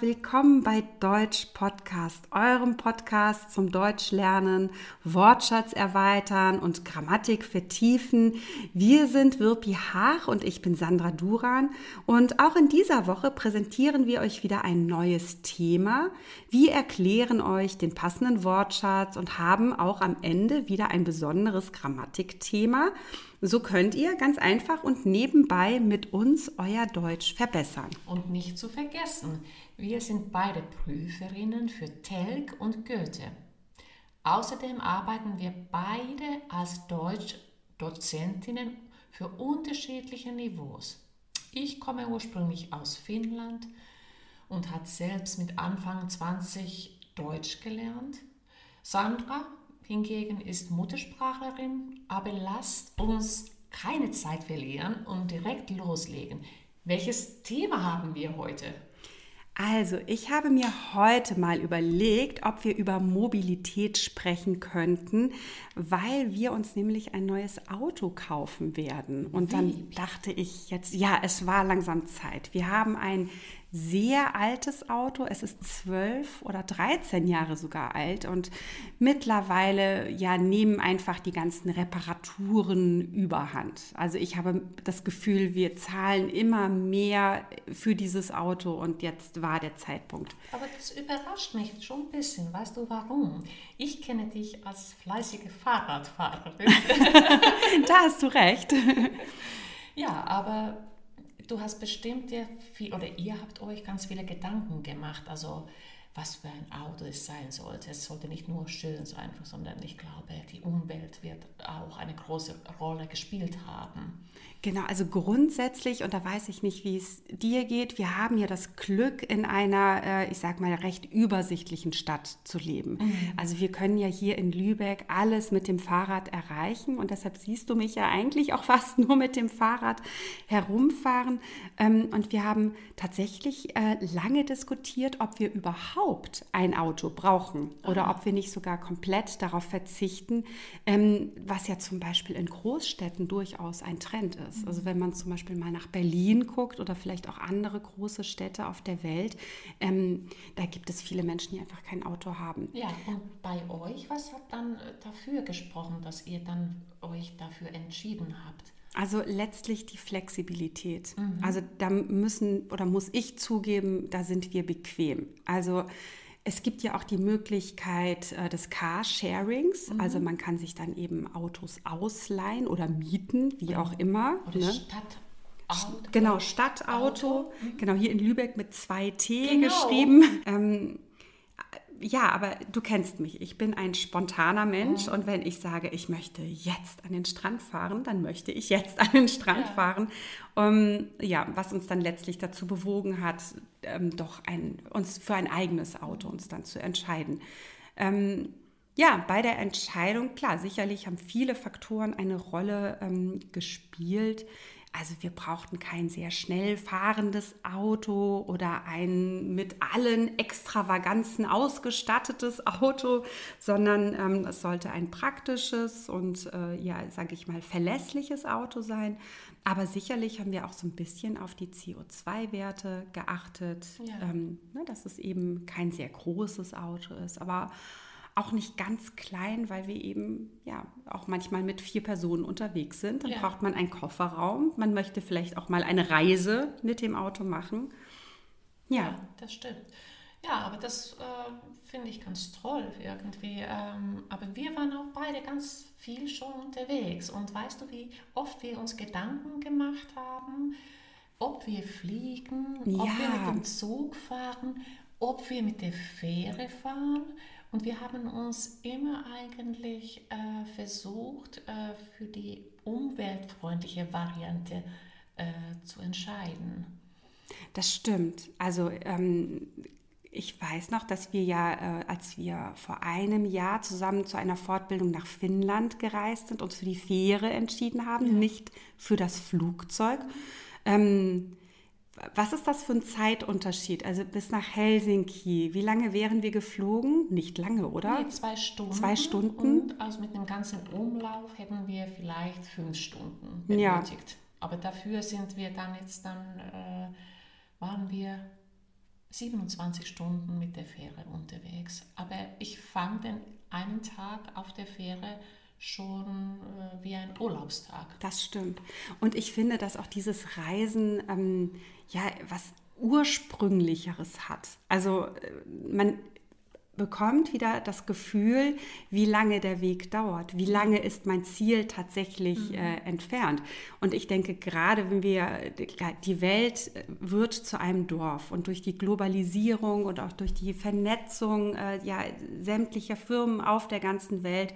Willkommen bei Deutsch Podcast, eurem Podcast zum Deutschlernen, Wortschatz erweitern und Grammatik vertiefen. Wir sind Wirpi Haag und ich bin Sandra Duran und auch in dieser Woche präsentieren wir euch wieder ein neues Thema. Wir erklären euch den passenden Wortschatz und haben auch am Ende wieder ein besonderes Grammatikthema. So könnt ihr ganz einfach und nebenbei mit uns euer Deutsch verbessern. Und nicht zu vergessen, wir sind beide Prüferinnen für Telg und Goethe. Außerdem arbeiten wir beide als Deutschdozentinnen für unterschiedliche Niveaus. Ich komme ursprünglich aus Finnland und hat selbst mit Anfang 20 Deutsch gelernt. Sandra hingegen ist Muttersprachlerin, aber lasst uns keine Zeit verlieren und direkt loslegen. Welches Thema haben wir heute? Also, ich habe mir heute mal überlegt, ob wir über Mobilität sprechen könnten, weil wir uns nämlich ein neues Auto kaufen werden. Und dann dachte ich jetzt, ja, es war langsam Zeit. Wir haben ein sehr altes Auto. Es ist zwölf oder 13 Jahre sogar alt und mittlerweile ja nehmen einfach die ganzen Reparaturen überhand. Also ich habe das Gefühl, wir zahlen immer mehr für dieses Auto und jetzt war der Zeitpunkt. Aber das überrascht mich schon ein bisschen. Weißt du warum? Ich kenne dich als fleißige Fahrradfahrerin. da hast du recht. Ja, aber du hast bestimmt dir viel, oder ihr habt euch ganz viele Gedanken gemacht, also was für ein Auto es sein sollte. Es sollte nicht nur schön sein, sondern ich glaube, die Umwelt wird auch eine große Rolle gespielt haben. Genau, also grundsätzlich, und da weiß ich nicht, wie es dir geht, wir haben ja das Glück, in einer, äh, ich sag mal, recht übersichtlichen Stadt zu leben. Mhm. Also wir können ja hier in Lübeck alles mit dem Fahrrad erreichen und deshalb siehst du mich ja eigentlich auch fast nur mit dem Fahrrad herumfahren. Ähm, und wir haben tatsächlich äh, lange diskutiert, ob wir überhaupt ein Auto brauchen oder ob wir nicht sogar komplett darauf verzichten, ähm, was ja zum Beispiel in Großstädten durchaus ein Trend ist. Also wenn man zum Beispiel mal nach Berlin guckt oder vielleicht auch andere große Städte auf der Welt, ähm, da gibt es viele Menschen, die einfach kein Auto haben. Ja, und bei euch, was hat dann dafür gesprochen, dass ihr dann euch dafür entschieden habt? Also letztlich die Flexibilität. Mhm. Also da müssen oder muss ich zugeben, da sind wir bequem. Also es gibt ja auch die Möglichkeit äh, des Carsharings. Mhm. Also man kann sich dann eben Autos ausleihen oder mieten, wie auch immer. Oder ne? Stadtauto. Genau, Stadtauto. Mhm. Genau, hier in Lübeck mit zwei T genau. geschrieben. Ähm, ja, aber du kennst mich. Ich bin ein spontaner Mensch mhm. und wenn ich sage, ich möchte jetzt an den Strand fahren, dann möchte ich jetzt an den Strand ja. fahren. Um, ja, was uns dann letztlich dazu bewogen hat, ähm, doch ein, uns für ein eigenes Auto uns dann zu entscheiden. Ähm, ja, bei der Entscheidung, klar, sicherlich haben viele Faktoren eine Rolle ähm, gespielt. Also wir brauchten kein sehr schnell fahrendes Auto oder ein mit allen Extravaganzen ausgestattetes Auto, sondern ähm, es sollte ein praktisches und äh, ja, sage ich mal, verlässliches Auto sein. Aber sicherlich haben wir auch so ein bisschen auf die CO2-Werte geachtet, ja. ähm, ne, dass es eben kein sehr großes Auto ist. Aber auch nicht ganz klein, weil wir eben ja auch manchmal mit vier Personen unterwegs sind. Dann ja. braucht man einen Kofferraum. Man möchte vielleicht auch mal eine Reise mit dem Auto machen. Ja, ja das stimmt. Ja, aber das äh, finde ich ganz toll irgendwie. Ähm, aber wir waren auch beide ganz viel schon unterwegs. Und weißt du, wie oft wir uns Gedanken gemacht haben, ob wir fliegen, ja. ob wir mit dem Zug fahren, ob wir mit der Fähre fahren. Und wir haben uns immer eigentlich äh, versucht, äh, für die umweltfreundliche Variante äh, zu entscheiden. Das stimmt. Also ähm, ich weiß noch, dass wir ja, äh, als wir vor einem Jahr zusammen zu einer Fortbildung nach Finnland gereist sind, uns für die Fähre entschieden haben, ja. nicht für das Flugzeug. Ähm, was ist das für ein Zeitunterschied? Also bis nach Helsinki. Wie lange wären wir geflogen? Nicht lange, oder? Nee, zwei Stunden. Zwei Stunden. Und also mit dem ganzen Umlauf hätten wir vielleicht fünf Stunden benötigt. Ja. Aber dafür sind wir dann jetzt dann, äh, waren wir 27 Stunden mit der Fähre unterwegs. Aber ich fand den einen Tag auf der Fähre schon äh, wie ein Urlaubstag. Das stimmt. Und ich finde, dass auch dieses Reisen ähm, ja was ursprünglicheres hat. Also äh, man bekommt wieder das Gefühl, wie lange der Weg dauert, wie lange ist mein Ziel tatsächlich mhm. äh, entfernt. Und ich denke, gerade wenn wir, die Welt wird zu einem Dorf und durch die Globalisierung und auch durch die Vernetzung äh, ja, sämtlicher Firmen auf der ganzen Welt,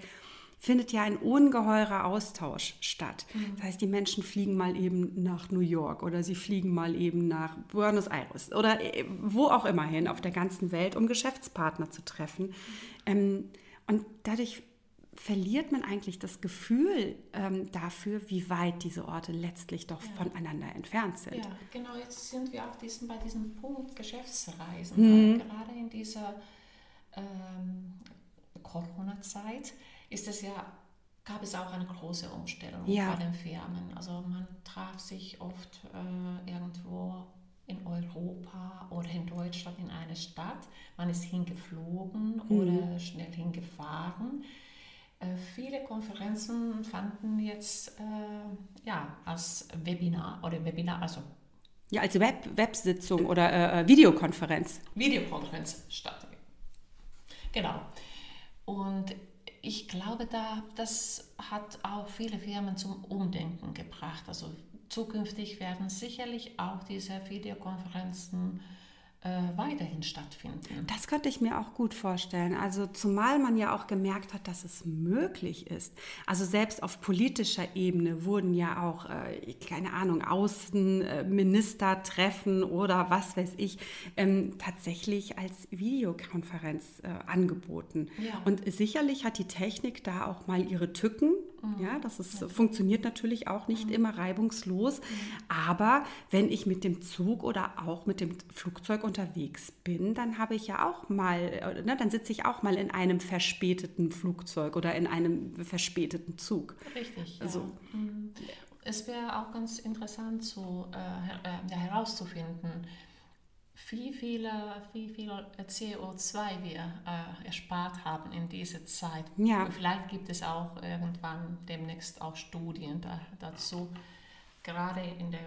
findet ja ein ungeheurer Austausch statt. Mhm. Das heißt, die Menschen fliegen mal eben nach New York oder sie fliegen mal eben nach Buenos Aires oder äh, wo auch immer hin auf der ganzen Welt, um Geschäftspartner zu treffen. Mhm. Ähm, und dadurch verliert man eigentlich das Gefühl ähm, dafür, wie weit diese Orte letztlich doch ja. voneinander entfernt sind. Ja, genau, jetzt sind wir auch diesen, bei diesem Punkt Geschäftsreisen. Mhm. Gerade in dieser ähm, Corona-Zeit ist es ja, gab es auch eine große Umstellung ja. bei den Firmen. Also man traf sich oft äh, irgendwo in Europa oder in Deutschland in eine Stadt. Man ist hingeflogen mhm. oder schnell hingefahren. Äh, viele Konferenzen fanden jetzt äh, ja, als Webinar oder Webinar, also ja, als Web Websitzung oder äh, äh, Videokonferenz. Videokonferenz statt. Genau. Und ich glaube, da, das hat auch viele Firmen zum Umdenken gebracht. Also zukünftig werden sicherlich auch diese Videokonferenzen äh, weiterhin stattfinden. Das könnte ich mir auch gut vorstellen. Also zumal man ja auch gemerkt hat, dass es möglich ist. Also selbst auf politischer Ebene wurden ja auch, äh, keine Ahnung, Außenministertreffen oder was weiß ich, ähm, tatsächlich als Videokonferenz äh, angeboten. Ja. Und sicherlich hat die Technik da auch mal ihre Tücken. Mhm. Ja, das ist, funktioniert natürlich auch nicht mhm. immer reibungslos. Mhm. Aber wenn ich mit dem Zug oder auch mit dem Flugzeug unterwegs bin, dann habe ich ja auch mal, äh, ne, dann sitze ich auch mal in einem verspäteten Flugzeug oder in einem verspäteten Zug. Richtig. Ja. Also, mhm. es wäre auch ganz interessant zu, äh, äh, herauszufinden, wie, viele, wie viel CO2 wir äh, erspart haben in dieser Zeit. Ja. Vielleicht gibt es auch irgendwann demnächst auch Studien da, dazu. Gerade in der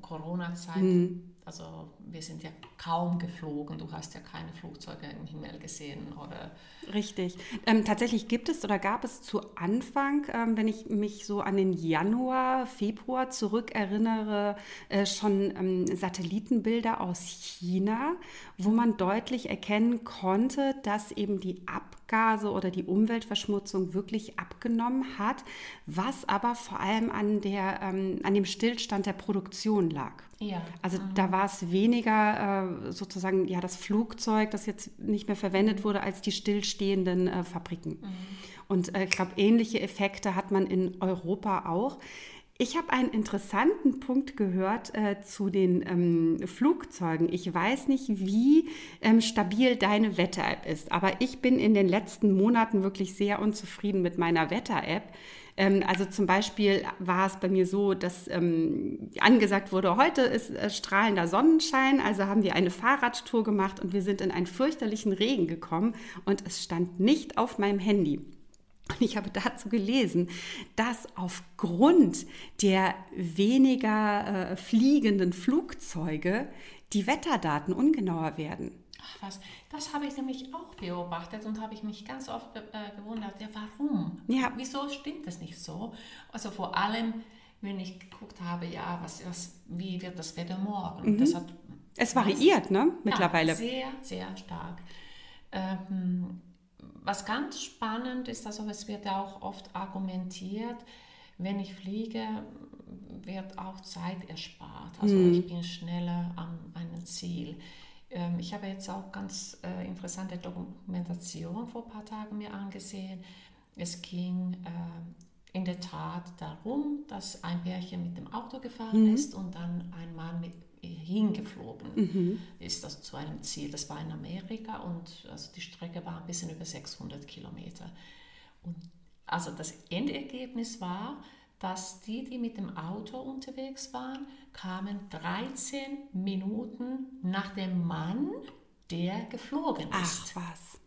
Corona-Zeit, mhm. Also wir sind ja kaum geflogen, du hast ja keine Flugzeuge im Himmel gesehen, oder? Richtig. Ähm, tatsächlich gibt es oder gab es zu Anfang, ähm, wenn ich mich so an den Januar, Februar zurückerinnere, äh, schon ähm, Satellitenbilder aus China, wo man deutlich erkennen konnte, dass eben die Abgase oder die Umweltverschmutzung wirklich abgenommen hat, was aber vor allem an, der, ähm, an dem Stillstand der Produktion lag. Ja. Also mhm. Da war es weniger äh, sozusagen ja das Flugzeug, das jetzt nicht mehr verwendet wurde, als die stillstehenden äh, Fabriken. Mhm. Und äh, ich glaube, ähnliche Effekte hat man in Europa auch. Ich habe einen interessanten Punkt gehört äh, zu den ähm, Flugzeugen. Ich weiß nicht, wie ähm, stabil deine Wetter-App ist, aber ich bin in den letzten Monaten wirklich sehr unzufrieden mit meiner Wetter-App. Ähm, also zum Beispiel war es bei mir so, dass ähm, angesagt wurde, heute ist äh, strahlender Sonnenschein, also haben wir eine Fahrradtour gemacht und wir sind in einen fürchterlichen Regen gekommen und es stand nicht auf meinem Handy. Und ich habe dazu gelesen, dass aufgrund der weniger äh, fliegenden Flugzeuge die Wetterdaten ungenauer werden. Ach was, das habe ich nämlich auch beobachtet und habe ich mich ganz oft äh, gewundert, ja warum? Ja. Wieso stimmt das nicht so? Also vor allem, wenn ich geguckt habe, ja, was, was, wie wird das Wetter morgen? Mhm. Das hat, es variiert, ne, mittlerweile. Ja, sehr, sehr stark. Ähm, was ganz spannend ist, also es wird ja auch oft argumentiert, wenn ich fliege, wird auch Zeit erspart. Also mhm. ich bin schneller an einem Ziel. Ähm, ich habe jetzt auch ganz äh, interessante Dokumentation vor ein paar Tagen mir angesehen. Es ging äh, in der Tat darum, dass ein Pärchen mit dem Auto gefahren mhm. ist und dann ein Mann mit hingeflogen mhm. ist das zu einem Ziel. Das war in Amerika und also die Strecke war ein bisschen über 600 Kilometer. Und also das Endergebnis war, dass die, die mit dem Auto unterwegs waren, kamen 13 Minuten nach dem Mann der geflogen ist. Ach was.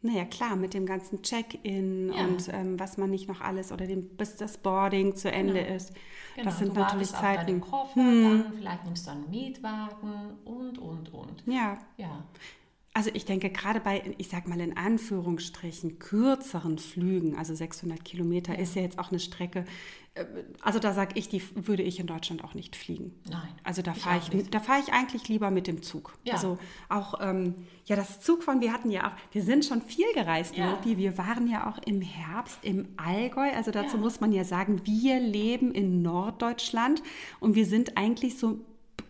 Naja, klar, mit dem ganzen Check-in ja. und ähm, was man nicht noch alles oder dem, bis das Boarding zu Ende genau. ist. Genau. Das sind du natürlich Zeiten. Auf Koffer, hm. dann, vielleicht nimmst du einen Mietwagen und, und, und. Ja. Ja. Also ich denke gerade bei, ich sag mal in Anführungsstrichen, kürzeren Flügen, also 600 Kilometer ja. ist ja jetzt auch eine Strecke, also da sage ich, die würde ich in Deutschland auch nicht fliegen. Nein. Also da fahre ich, ich da fahre ich eigentlich lieber mit dem Zug. Ja. Also auch, ähm, ja, das Zugfahren, wir hatten ja auch, wir sind schon viel gereist, ja. Lopi. Wir waren ja auch im Herbst im Allgäu. Also dazu ja. muss man ja sagen, wir leben in Norddeutschland und wir sind eigentlich so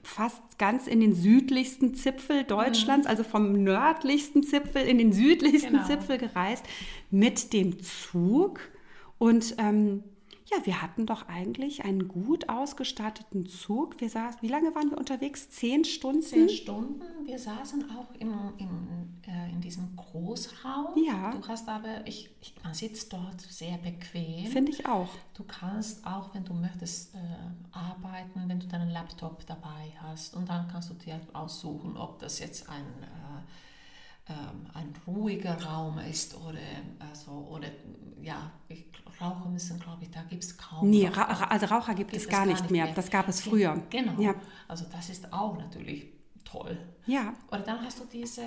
fast ganz in den südlichsten Zipfel Deutschlands, mhm. also vom nördlichsten Zipfel in den südlichsten genau. Zipfel gereist mit dem Zug. Und ähm, ja, wir hatten doch eigentlich einen gut ausgestatteten Zug. Wir saßen, wie lange waren wir unterwegs? Zehn Stunden? Zehn Stunden. Wir saßen auch im, im, äh, in diesem Großraum. Ja. Du hast aber, ich, ich, man sitzt dort sehr bequem. Finde ich auch. Du kannst auch, wenn du möchtest, äh, arbeiten, wenn du deinen Laptop dabei hast. Und dann kannst du dir aussuchen, ob das jetzt ein... Äh, ein ruhiger Raum ist oder, also, oder ja, ich, Raucher müssen, glaube ich, da gibt es kaum. Nee, Ra also Raucher gibt, gibt es gar, nicht mehr. mehr. Das gab es früher. Genau. Ja. Also das ist auch natürlich toll. Ja. Oder dann hast du diese,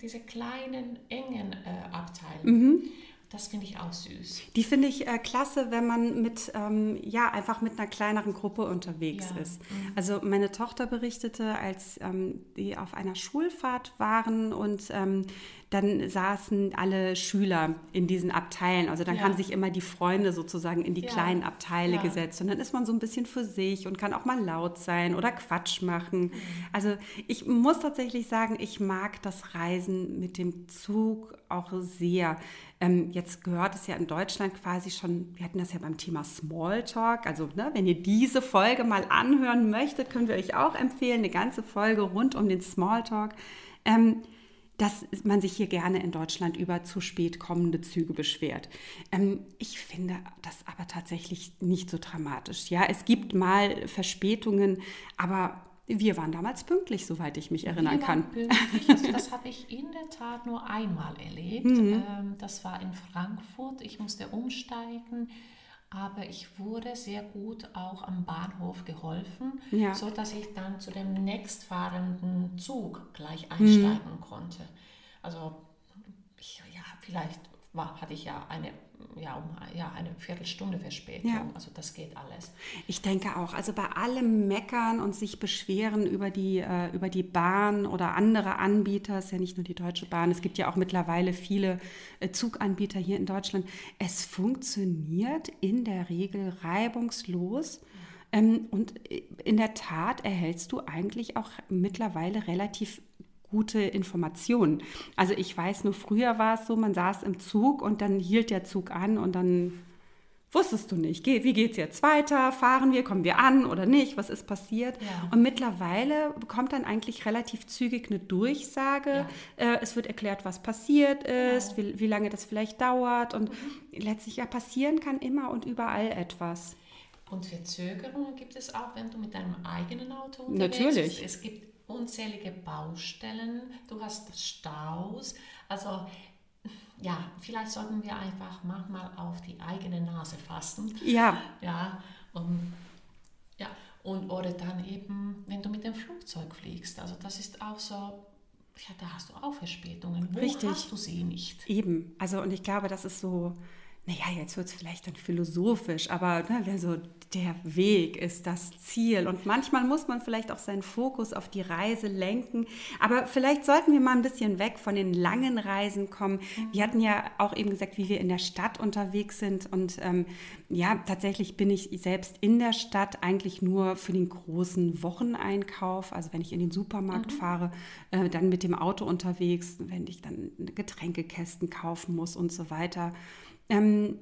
diese kleinen, engen äh, Abteile. Mhm. Das finde ich auch süß. Die finde ich äh, klasse, wenn man mit, ähm, ja, einfach mit einer kleineren Gruppe unterwegs ja. ist. Mhm. Also meine Tochter berichtete, als ähm, die auf einer Schulfahrt waren und ähm, dann saßen alle Schüler in diesen Abteilen. Also dann ja. haben sich immer die Freunde sozusagen in die ja. kleinen Abteile ja. gesetzt. Und dann ist man so ein bisschen für sich und kann auch mal laut sein oder Quatsch machen. Mhm. Also ich muss tatsächlich sagen, ich mag das Reisen mit dem Zug auch sehr. Ähm, jetzt gehört es ja in Deutschland quasi schon, wir hatten das ja beim Thema Smalltalk. Also ne, wenn ihr diese Folge mal anhören möchtet, können wir euch auch empfehlen, eine ganze Folge rund um den Smalltalk. Ähm, dass man sich hier gerne in Deutschland über zu spät kommende Züge beschwert. Ähm, ich finde das aber tatsächlich nicht so dramatisch. Ja, es gibt mal Verspätungen, aber wir waren damals pünktlich, soweit ich mich erinnern kann. Pünktlich. Also das habe ich in der Tat nur einmal erlebt. Mhm. Ähm, das war in Frankfurt. Ich musste umsteigen aber ich wurde sehr gut auch am Bahnhof geholfen, ja. so dass ich dann zu dem nächstfahrenden Zug gleich einsteigen mhm. konnte. Also ich, ja, vielleicht war, hatte ich ja eine ja, um ja, eine Viertelstunde Verspätung. Ja. Also das geht alles. Ich denke auch. Also bei allem Meckern und sich beschweren über die, äh, über die Bahn oder andere Anbieter, ist ja nicht nur die Deutsche Bahn, es gibt ja auch mittlerweile viele äh, Zuganbieter hier in Deutschland. Es funktioniert in der Regel reibungslos. Ähm, und äh, in der Tat erhältst du eigentlich auch mittlerweile relativ gute Informationen. Also ich weiß nur, früher war es so, man saß im Zug und dann hielt der Zug an und dann wusstest du nicht, wie geht es jetzt weiter, fahren wir, kommen wir an oder nicht, was ist passiert. Ja. Und mittlerweile bekommt dann eigentlich relativ zügig eine Durchsage. Ja. Äh, es wird erklärt, was passiert ist, genau. wie, wie, lange das vielleicht dauert und mhm. letztlich ja passieren kann immer und überall etwas. Und Verzögerungen gibt es auch, wenn du mit deinem eigenen Auto unterwegs bist. Natürlich. Es gibt unzählige Baustellen, du hast Staus. Also ja, vielleicht sollten wir einfach manchmal auf die eigene Nase fassen. Ja. Ja, und, ja, und oder dann eben, wenn du mit dem Flugzeug fliegst. Also das ist auch so, ja, da hast du auch Verspätungen. Wo Richtig. hast du sie nicht? Eben. Also und ich glaube, das ist so naja, jetzt wird es vielleicht dann philosophisch, aber ne, so der Weg ist das Ziel. Und manchmal muss man vielleicht auch seinen Fokus auf die Reise lenken. Aber vielleicht sollten wir mal ein bisschen weg von den langen Reisen kommen. Wir hatten ja auch eben gesagt, wie wir in der Stadt unterwegs sind. Und ähm, ja, tatsächlich bin ich selbst in der Stadt eigentlich nur für den großen Wocheneinkauf. Also wenn ich in den Supermarkt mhm. fahre, äh, dann mit dem Auto unterwegs, wenn ich dann Getränkekästen kaufen muss und so weiter. Ähm,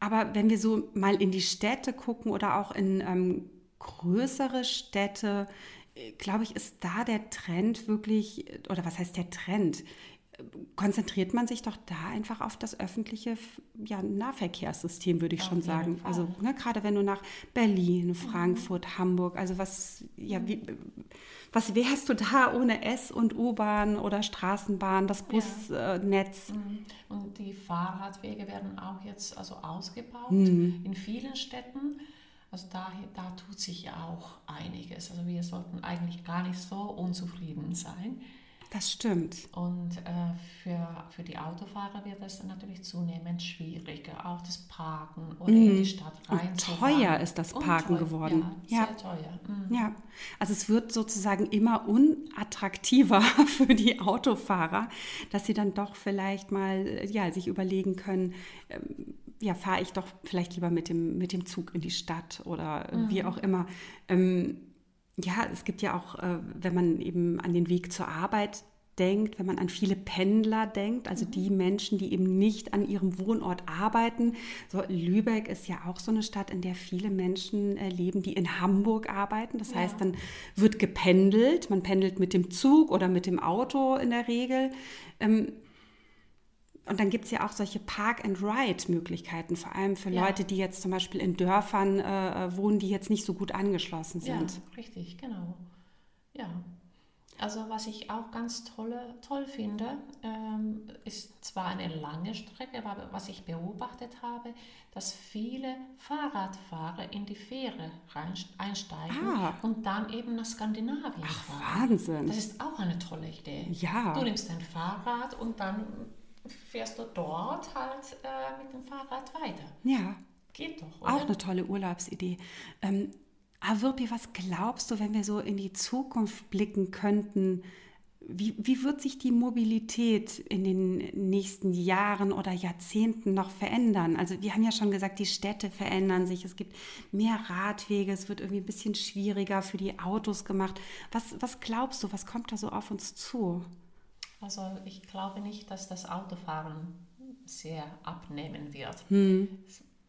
aber wenn wir so mal in die Städte gucken oder auch in ähm, größere Städte, äh, glaube ich, ist da der Trend wirklich, oder was heißt der Trend? konzentriert man sich doch da einfach auf das öffentliche ja, Nahverkehrssystem, würde ich auf schon sagen. Fall. Also ne, gerade wenn du nach Berlin, Frankfurt, mhm. Hamburg, also was, ja, wie, was wärst du da ohne S- und U-Bahn oder Straßenbahn, das Busnetz? Ja. Mhm. Und die Fahrradwege werden auch jetzt also ausgebaut mhm. in vielen Städten. Also da, da tut sich ja auch einiges. Also wir sollten eigentlich gar nicht so unzufrieden sein. Das stimmt. Und äh, für, für die Autofahrer wird dann natürlich zunehmend schwieriger, auch das Parken oder mm. in die Stadt reinzufahren. Und teuer ist das Parken teuer, geworden. Ja, sehr teuer. Mm. Ja, also es wird sozusagen immer unattraktiver für die Autofahrer, dass sie dann doch vielleicht mal ja, sich überlegen können, ähm, ja, fahre ich doch vielleicht lieber mit dem, mit dem Zug in die Stadt oder mm. wie auch immer. Ähm, ja, es gibt ja auch, äh, wenn man eben an den Weg zur Arbeit denkt, wenn man an viele Pendler denkt, also mhm. die Menschen, die eben nicht an ihrem Wohnort arbeiten. So Lübeck ist ja auch so eine Stadt, in der viele Menschen äh, leben, die in Hamburg arbeiten. Das ja. heißt, dann wird gependelt. Man pendelt mit dem Zug oder mit dem Auto in der Regel. Ähm, und dann gibt es ja auch solche Park-and-Ride-Möglichkeiten, vor allem für ja. Leute, die jetzt zum Beispiel in Dörfern äh, äh, wohnen, die jetzt nicht so gut angeschlossen sind. Ja, richtig, genau. Ja. Also was ich auch ganz tolle, toll finde, ähm, ist zwar eine lange Strecke, aber was ich beobachtet habe, dass viele Fahrradfahrer in die Fähre rein, einsteigen ah. und dann eben nach Skandinavien Ach, fahren. Wahnsinn. Das ist auch eine tolle Idee. Ja. Du nimmst dein Fahrrad und dann fährst du dort halt äh, mit dem Fahrrad weiter. Ja. Geht doch. Oder? Auch eine tolle Urlaubsidee. Ähm, Wirpi, was glaubst du, wenn wir so in die Zukunft blicken könnten? Wie, wie wird sich die Mobilität in den nächsten Jahren oder Jahrzehnten noch verändern? Also wir haben ja schon gesagt, die Städte verändern sich, es gibt mehr Radwege, es wird irgendwie ein bisschen schwieriger für die Autos gemacht. Was, was glaubst du, was kommt da so auf uns zu? Also ich glaube nicht, dass das Autofahren sehr abnehmen wird. Hm.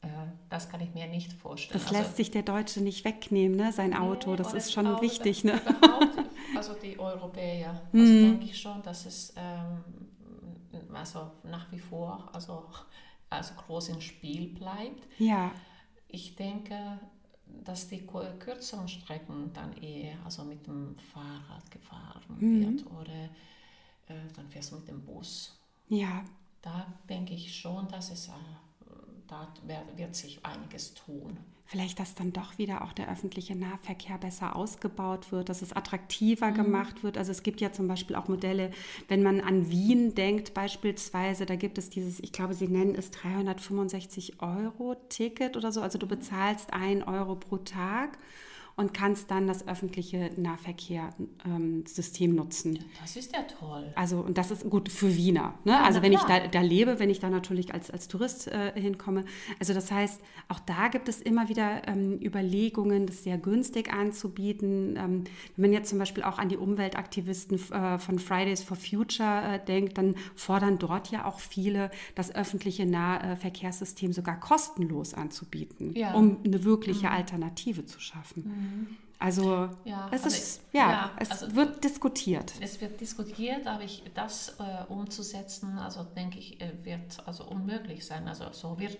Äh, das kann ich mir nicht vorstellen. Das also, lässt sich der Deutsche nicht wegnehmen, ne? sein Auto. Nee, das ist schon Auto, wichtig. Ne? also die Europäer. Hm. Also denke ich schon, dass es ähm, also nach wie vor also, also groß im Spiel bleibt. Ja. Ich denke, dass die kürzeren Strecken dann eher also mit dem Fahrrad gefahren mhm. wird oder äh, dann fährst du mit dem Bus. Ja. Da denke ich schon, dass es, äh, da wird sich einiges tun. Vielleicht, dass dann doch wieder auch der öffentliche Nahverkehr besser ausgebaut wird, dass es attraktiver mhm. gemacht wird. Also es gibt ja zum Beispiel auch Modelle, wenn man an Wien denkt beispielsweise, da gibt es dieses, ich glaube, sie nennen es 365 Euro Ticket oder so. Also du bezahlst 1 Euro pro Tag und kannst dann das öffentliche Nahverkehrssystem ähm, nutzen. Ja, das ist ja toll. Also, und das ist gut für Wiener. Ne? Ja, also, wenn klar. ich da, da, lebe, wenn ich da natürlich als, als Tourist äh, hinkomme. Also, das heißt, auch da gibt es immer wieder ähm, Überlegungen, das sehr günstig anzubieten. Ähm, wenn man jetzt zum Beispiel auch an die Umweltaktivisten äh, von Fridays for Future äh, denkt, dann fordern dort ja auch viele, das öffentliche Nahverkehrssystem sogar kostenlos anzubieten, ja. um eine wirkliche mhm. Alternative zu schaffen. Mhm. Also ja, es ist ja, ja es also wird diskutiert. Es wird diskutiert, aber ich, das äh, umzusetzen, also denke ich, äh, wird also unmöglich sein. Also so wird,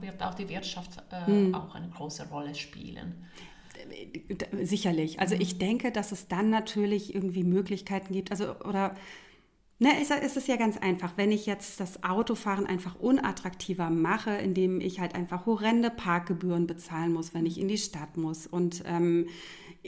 wird auch die Wirtschaft äh, hm. auch eine große Rolle spielen. Sicherlich. Also ich mhm. denke, dass es dann natürlich irgendwie Möglichkeiten gibt, also oder Ne, es ist ja ganz einfach. Wenn ich jetzt das Autofahren einfach unattraktiver mache, indem ich halt einfach horrende Parkgebühren bezahlen muss, wenn ich in die Stadt muss und ähm,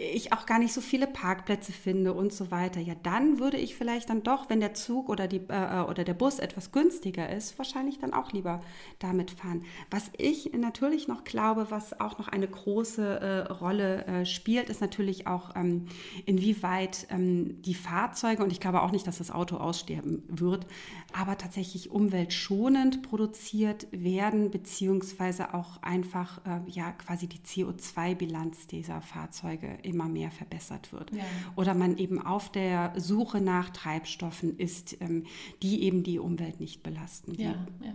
ich auch gar nicht so viele Parkplätze finde und so weiter, ja, dann würde ich vielleicht dann doch, wenn der Zug oder, die, äh, oder der Bus etwas günstiger ist, wahrscheinlich dann auch lieber damit fahren. Was ich natürlich noch glaube, was auch noch eine große äh, Rolle äh, spielt, ist natürlich auch, ähm, inwieweit ähm, die Fahrzeuge, und ich glaube auch nicht, dass das Auto aussterben wird, aber tatsächlich umweltschonend produziert werden, beziehungsweise auch einfach äh, ja quasi die CO2-Bilanz dieser Fahrzeuge immer mehr verbessert wird. Ja. Oder man eben auf der Suche nach Treibstoffen ist, ähm, die eben die Umwelt nicht belasten. Ja, ja.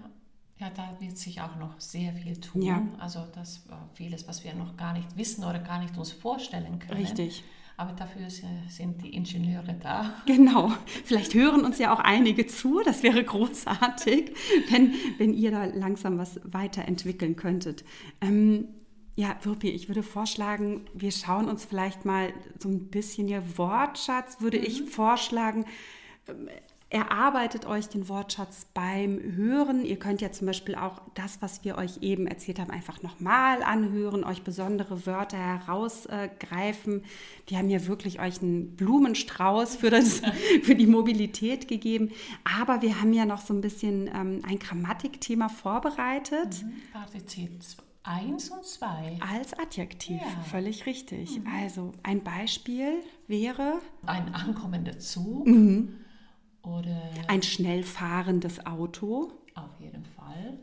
Ja, da wird sich auch noch sehr viel tun. Ja. Also das war vieles, was wir noch gar nicht wissen oder gar nicht uns vorstellen können. Richtig. Aber dafür sind die Ingenieure da. Genau. Vielleicht hören uns ja auch einige zu. Das wäre großartig, wenn, wenn ihr da langsam was weiterentwickeln könntet. Ähm, ja, Wirpi, ich würde vorschlagen, wir schauen uns vielleicht mal so ein bisschen ihr Wortschatz, würde mhm. ich vorschlagen, ähm, erarbeitet euch den Wortschatz beim Hören. Ihr könnt ja zum Beispiel auch das, was wir euch eben erzählt haben, einfach nochmal anhören, euch besondere Wörter herausgreifen. Wir haben hier wirklich euch einen Blumenstrauß für, das, für die Mobilität gegeben. Aber wir haben ja noch so ein bisschen ähm, ein Grammatikthema vorbereitet. Mhm. Partizip 1 und 2. Als Adjektiv, ja. völlig richtig. Mhm. Also ein Beispiel wäre. Ein ankommender Zug. Mhm oder ein schnell fahrendes Auto. Auf jeden Fall.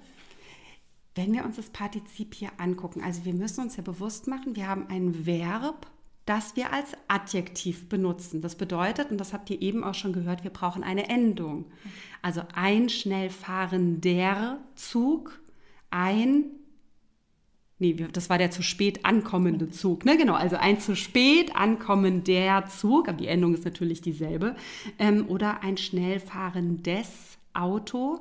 Wenn wir uns das Partizip hier angucken, also wir müssen uns ja bewusst machen, wir haben ein Verb, das wir als Adjektiv benutzen. Das bedeutet, und das habt ihr eben auch schon gehört, wir brauchen eine Endung. Also ein schnell fahrender Zug, ein Nee, das war der zu spät ankommende Zug. Ne? Genau, also ein zu spät ankommender Zug, aber die Endung ist natürlich dieselbe. Ähm, oder ein schnell fahrendes Auto.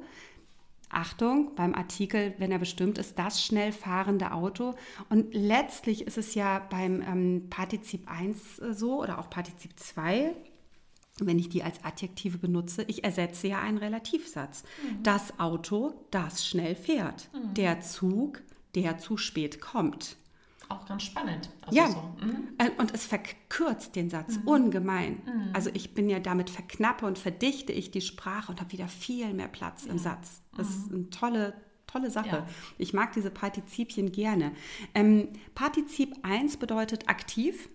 Achtung, beim Artikel, wenn er bestimmt ist, das schnell fahrende Auto. Und letztlich ist es ja beim ähm, Partizip 1 äh, so oder auch Partizip 2, wenn ich die als Adjektive benutze, ich ersetze ja einen Relativsatz. Mhm. Das Auto, das schnell fährt. Mhm. Der Zug, der zu spät kommt. Auch ganz spannend. Also ja, so. mhm. Äh, und es verkürzt den Satz mhm. ungemein. Mhm. Also ich bin ja damit verknappe und verdichte ich die Sprache und habe wieder viel mehr Platz ja. im Satz. Das ist mhm. eine tolle, tolle Sache. Ja. Ich mag diese Partizipien gerne. Ähm, Partizip 1 bedeutet aktiv,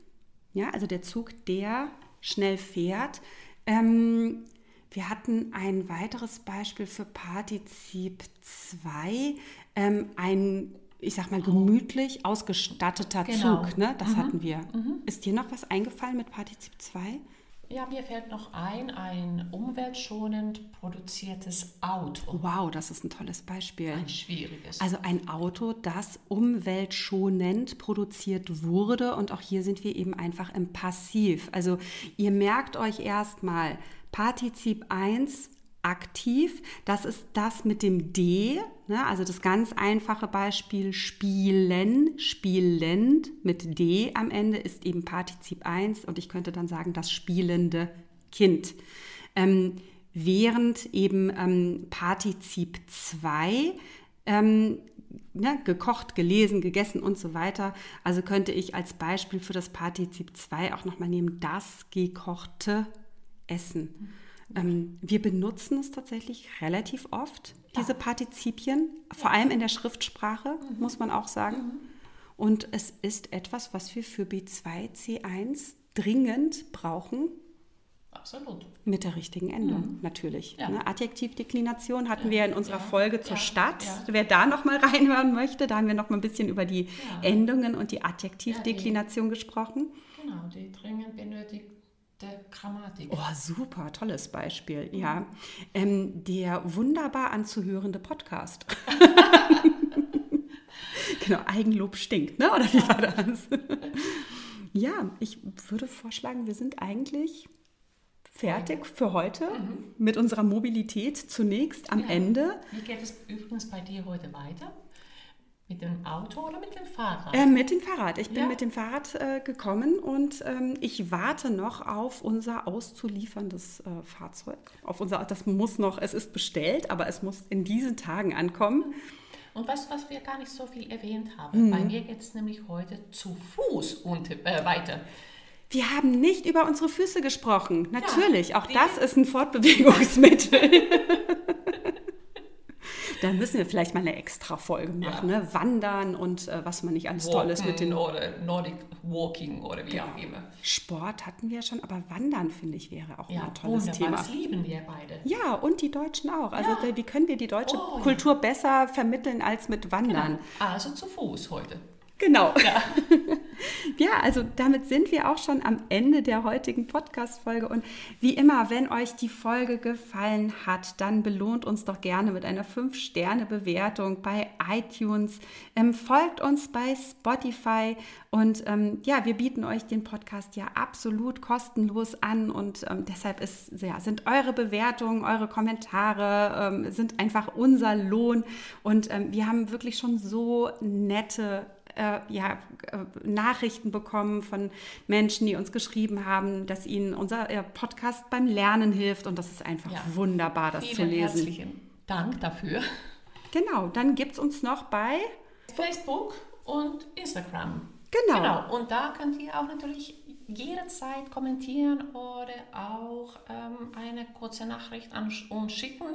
ja, also der Zug, der schnell fährt. Ähm, wir hatten ein weiteres Beispiel für Partizip 2, ähm, ein ich sag mal, gemütlich ausgestatteter genau. Zug. Ne? Das mhm. hatten wir. Mhm. Ist dir noch was eingefallen mit Partizip 2? Ja, mir fällt noch ein, ein umweltschonend produziertes Auto. Wow, das ist ein tolles Beispiel. Ein schwieriges. Also ein Auto, das umweltschonend produziert wurde. Und auch hier sind wir eben einfach im Passiv. Also ihr merkt euch erstmal, Partizip 1 aktiv. Das ist das mit dem D, ne? also das ganz einfache Beispiel spielen, spielend mit D am Ende ist eben Partizip 1 und ich könnte dann sagen das spielende Kind. Ähm, während eben ähm, Partizip 2 ähm, ne, gekocht, gelesen, gegessen und so weiter. Also könnte ich als Beispiel für das Partizip 2 auch nochmal nehmen, das gekochte Essen. Ähm, wir benutzen es tatsächlich relativ oft, diese Partizipien, vor allem in der Schriftsprache, mhm. muss man auch sagen. Mhm. Und es ist etwas, was wir für B2, C1 dringend brauchen. Absolut. Mit der richtigen Endung, mhm. natürlich. Ja. Ne? Adjektivdeklination hatten ja. wir in unserer ja. Folge zur Stadt. Wer da noch mal reinhören möchte, da haben wir noch mal ein bisschen über die Endungen und die Adjektivdeklination gesprochen. Genau, die dringend benötigt der Grammatik. Oh, super, tolles Beispiel. Ja, ähm, der wunderbar anzuhörende Podcast. genau, Eigenlob stinkt, ne? Oder wie war das? ja, ich würde vorschlagen, wir sind eigentlich fertig für heute mhm. mit unserer Mobilität zunächst am ja. Ende. Wie geht es übrigens bei dir heute weiter? Mit dem Auto oder mit dem Fahrrad? Äh, mit dem Fahrrad. Ich bin ja. mit dem Fahrrad äh, gekommen und ähm, ich warte noch auf unser auszulieferndes äh, Fahrzeug. Auf unser, das muss noch, es ist bestellt, aber es muss in diesen Tagen ankommen. Und weißt du, was wir gar nicht so viel erwähnt haben? Mhm. Bei mir geht es nämlich heute zu Fuß und äh, weiter. Wir haben nicht über unsere Füße gesprochen. Natürlich, ja, auch das ist ein Fortbewegungsmittel. Da müssen wir vielleicht mal eine extra Folge machen. Ja. Ne? Wandern und äh, was man nicht alles Walken Tolles mit den. Oder Nordic Walking oder wie genau. auch immer. Sport hatten wir schon, aber Wandern, finde ich, wäre auch ja, ein tolles wunderbar. Thema. Das lieben wir beide. Ja, und die Deutschen auch. Also ja. wie können wir die deutsche oh, Kultur besser vermitteln als mit Wandern? Genau. Also zu Fuß heute. Genau. Ja. ja, also damit sind wir auch schon am Ende der heutigen Podcast-Folge. Und wie immer, wenn euch die Folge gefallen hat, dann belohnt uns doch gerne mit einer 5-Sterne-Bewertung bei iTunes. Ähm, folgt uns bei Spotify. Und ähm, ja, wir bieten euch den Podcast ja absolut kostenlos an. Und ähm, deshalb ist, ja, sind eure Bewertungen, eure Kommentare, ähm, sind einfach unser Lohn. Und ähm, wir haben wirklich schon so nette äh, ja, äh, Nachrichten bekommen von Menschen, die uns geschrieben haben, dass ihnen unser äh, Podcast beim Lernen hilft. Und das ist einfach ja. wunderbar, das Vielen zu lesen. Herzlichen Dank dafür. Genau, dann gibt es uns noch bei Facebook und Instagram. Genau. genau. Und da könnt ihr auch natürlich jederzeit kommentieren oder auch ähm, eine kurze Nachricht an uns schicken.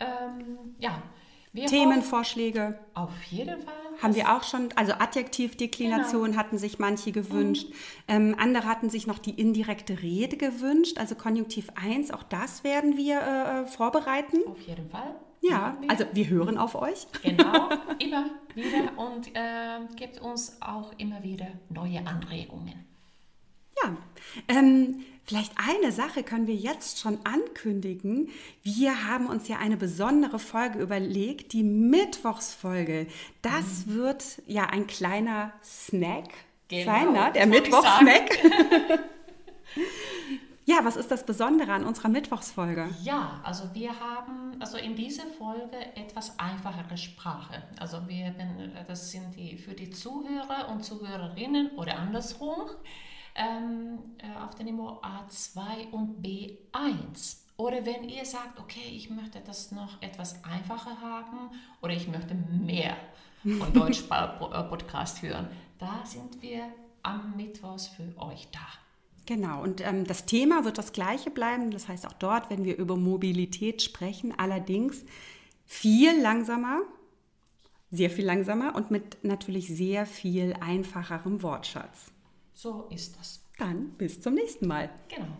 Ähm, ja, wir Themenvorschläge. Auf jeden Fall. Haben wir auch schon, also Adjektivdeklination genau. hatten sich manche gewünscht. Mhm. Ähm, andere hatten sich noch die indirekte Rede gewünscht, also Konjunktiv 1, auch das werden wir äh, äh, vorbereiten. Auf jeden Fall. Ja, wir. also wir hören auf euch. Genau, immer wieder und äh, gibt uns auch immer wieder neue Anregungen. Ja, ähm, vielleicht eine Sache können wir jetzt schon ankündigen. Wir haben uns ja eine besondere Folge überlegt, die Mittwochsfolge. Das mhm. wird ja ein kleiner Snack genau, sein, ne? der Mittwochsnack. Ja, was ist das Besondere an unserer Mittwochsfolge? Ja, also wir haben also in dieser Folge etwas einfachere Sprache. Also wir, das sind die für die Zuhörer und Zuhörerinnen oder andersrum ähm, äh, auf dem Niveau A2 und B1. Oder wenn ihr sagt, okay, ich möchte das noch etwas einfacher haben oder ich möchte mehr von Deutsch-Podcast hören, da sind wir am Mittwoch für euch da. Genau, und ähm, das Thema wird das gleiche bleiben. Das heißt, auch dort, wenn wir über Mobilität sprechen, allerdings viel langsamer, sehr viel langsamer und mit natürlich sehr viel einfacherem Wortschatz. So ist das. Dann bis zum nächsten Mal. Genau.